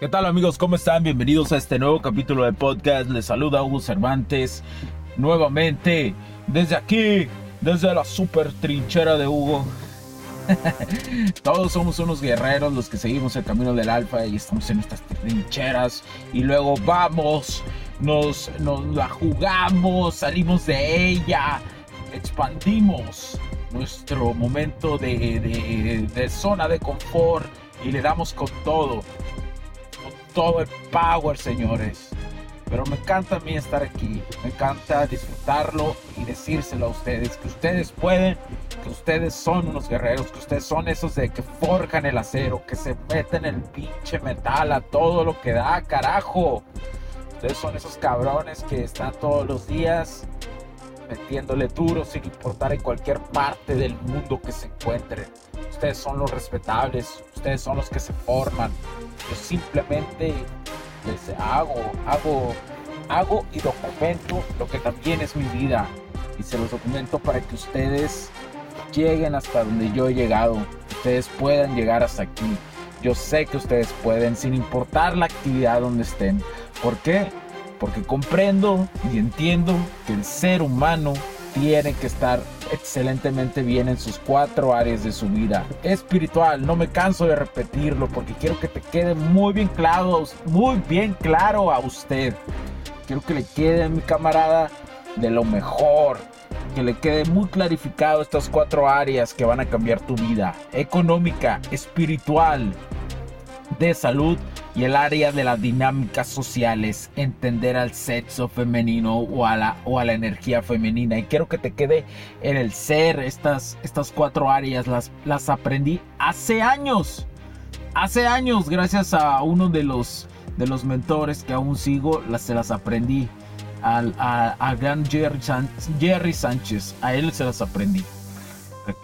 ¿Qué tal amigos? ¿Cómo están? Bienvenidos a este nuevo capítulo de podcast. Les saluda Hugo Cervantes nuevamente desde aquí, desde la super trinchera de Hugo. Todos somos unos guerreros los que seguimos el camino del alfa y estamos en estas trincheras y luego vamos, nos, nos la jugamos, salimos de ella, expandimos nuestro momento de, de, de zona de confort y le damos con todo todo el power, señores. Pero me encanta a mí estar aquí, me encanta disfrutarlo y decírselo a ustedes, que ustedes pueden, que ustedes son unos guerreros, que ustedes son esos de que forjan el acero, que se meten el pinche metal a todo lo que da, carajo. Ustedes son esos cabrones que están todos los días metiéndole duro sin importar en cualquier parte del mundo que se encuentren. Ustedes son los respetables, ustedes son los que se forman, yo simplemente hago, hago, hago y documento lo que también es mi vida. Y se los documento para que ustedes lleguen hasta donde yo he llegado. Ustedes puedan llegar hasta aquí. Yo sé que ustedes pueden sin importar la actividad donde estén. ¿Por qué? Porque comprendo y entiendo que el ser humano tiene que estar excelentemente bien en sus cuatro áreas de su vida. Espiritual, no me canso de repetirlo porque quiero que te quede muy bien claro, muy bien claro a usted. Quiero que le quede a mi camarada de lo mejor. Que le quede muy clarificado estas cuatro áreas que van a cambiar tu vida. Económica, espiritual, de salud y el área de las dinámicas sociales, entender al sexo femenino o a la, o a la energía femenina. Y quiero que te quede en el ser, estas, estas cuatro áreas las, las aprendí hace años. Hace años, gracias a uno de los, de los mentores que aún sigo, se las aprendí. Al, a, a gran Jerry, Jerry Sánchez, a él se las aprendí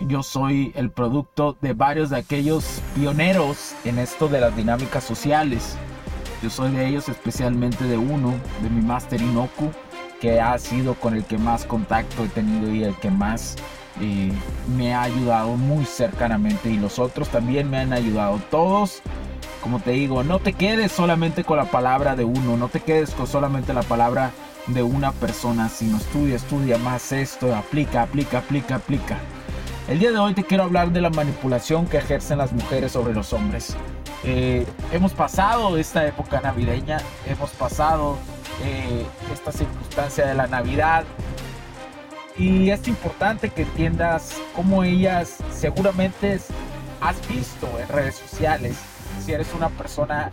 yo soy el producto de varios de aquellos pioneros en esto de las dinámicas sociales. El día de hoy te quiero hablar de la manipulación que ejercen las mujeres sobre los hombres. Eh, hemos pasado esta época navideña, hemos pasado eh, esta circunstancia de la Navidad y es importante que entiendas cómo ellas seguramente has visto en redes sociales si eres una persona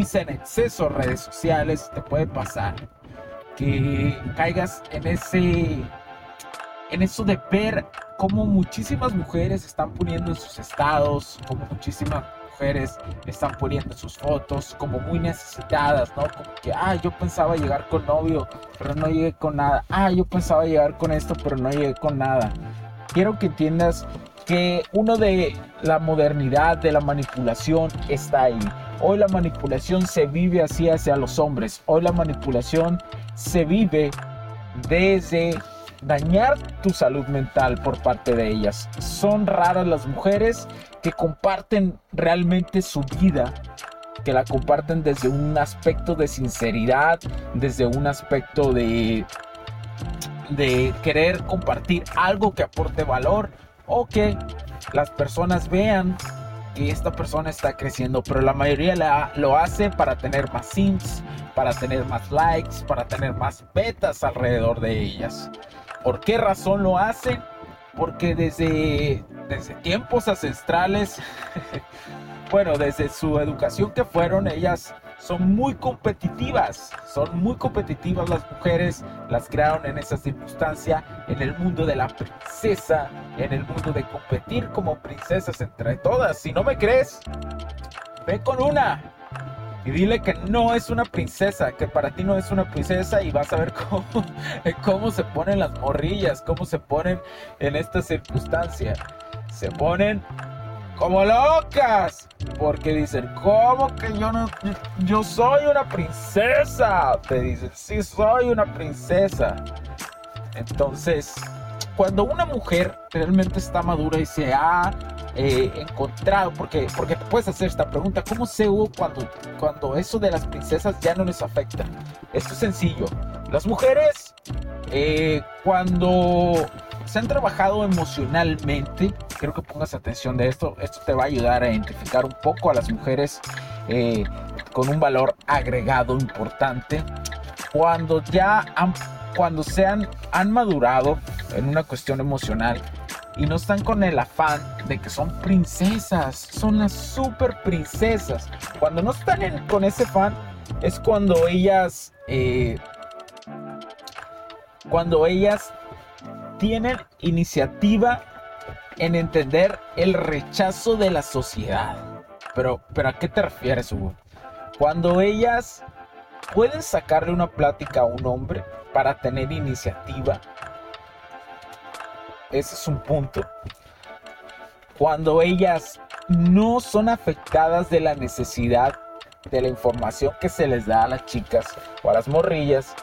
Estás en exceso de redes sociales, te puede pasar que caigas en ese en eso de ver cómo muchísimas mujeres están poniendo en sus estados, como muchísimas mujeres están poniendo sus fotos como muy necesitadas, ¿no? Como que, ah, yo pensaba llegar con novio, pero no llegué con nada. Ah, yo pensaba llegar con esto, pero no llegué con nada. Quiero que entiendas que uno de la modernidad, de la manipulación, está ahí. Hoy la manipulación se vive así hacia los hombres. Hoy la manipulación se vive desde dañar tu salud mental por parte de ellas. Son raras las mujeres que comparten realmente su vida, que la comparten desde un aspecto de sinceridad, desde un aspecto de de querer compartir algo que aporte valor o que las personas vean que esta persona está creciendo, pero la mayoría la, lo hace para tener más sims, para tener más likes, para tener más betas alrededor de ellas. ¿Por qué razón lo hacen? Porque desde, desde tiempos ancestrales, bueno, desde su educación que fueron, ellas son muy competitivas, son muy competitivas las mujeres, las crearon en esa circunstancia, en el mundo de la princesa, en el mundo de competir como princesas entre todas. Si no me crees, ve con una y dile que no es una princesa, que para ti no es una princesa y vas a ver cómo, cómo se ponen las morrillas, cómo se ponen en esta circunstancia. Se ponen como locas. Porque dicen, ¿cómo que yo no? Yo soy una princesa. Te dicen, sí, soy una princesa. Entonces, cuando una mujer realmente está madura y se ha eh, encontrado, porque, porque te puedes hacer esta pregunta, ¿cómo sé cuando, cuando eso de las princesas ya no les afecta? Esto es sencillo. Las mujeres, eh, cuando se han trabajado emocionalmente, quiero que pongas atención de esto, esto te va a ayudar a identificar un poco a las mujeres eh, con un valor agregado importante. Cuando ya han, cuando se han madurado en una cuestión emocional y no están con el afán de que son princesas, son las super princesas. Cuando no están con ese afán es cuando ellas, eh, cuando ellas tienen iniciativa en entender el rechazo de la sociedad. Pero, pero ¿a qué te refieres, Hugo? Cuando ellas pueden sacarle una plática a un hombre para tener iniciativa. Ese es un punto. Cuando ellas no son afectadas de la necesidad de la información que se les da a las chicas o a las morrillas,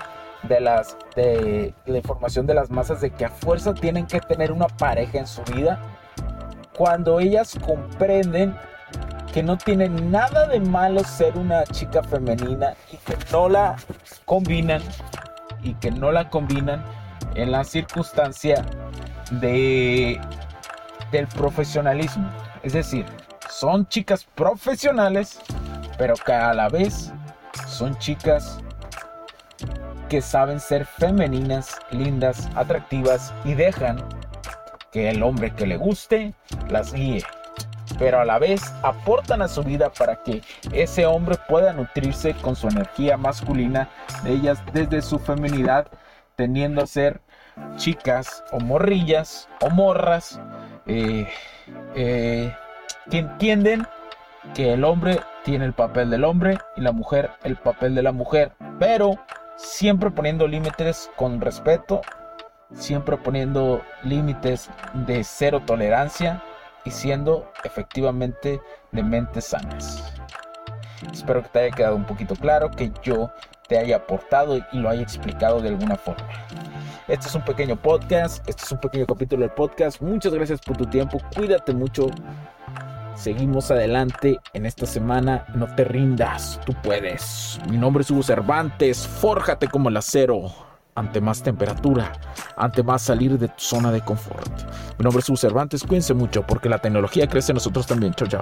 de las de la información de las masas de que a fuerza tienen que tener una pareja en su vida cuando ellas comprenden que no tiene nada de malo ser una chica femenina y que no la combinan y que no la combinan en la circunstancia de del profesionalismo. Es decir son chicas profesionales pero que a la vez son chicas que saben ser femeninas, lindas, atractivas y dejan que el hombre que le guste las guíe. Pero a la vez aportan a su vida para que ese hombre pueda nutrirse con su energía masculina de ellas desde su feminidad, tendiendo a ser chicas o morrillas o morras eh, eh, que entienden que el hombre tiene el papel del hombre y la mujer el papel de la mujer, pero siempre poniendo límites con respeto, siempre poniendo límites de cero tolerancia y siendo efectivamente de mentes sanas. Espero que te haya quedado un poquito claro, que yo te haya aportado y lo haya explicado de alguna forma. Este es un pequeño podcast, este es un pequeño capítulo del podcast. Muchas gracias por tu tiempo, cuídate mucho. Seguimos adelante en esta semana. No te rindas, tú puedes. Mi nombre es Hugo Cervantes. Fórjate como el acero. Ante más temperatura, ante más salir de tu zona de confort. Mi nombre es Hugo Cervantes. Cuídense mucho porque la tecnología crece en nosotros también. Chao, chao.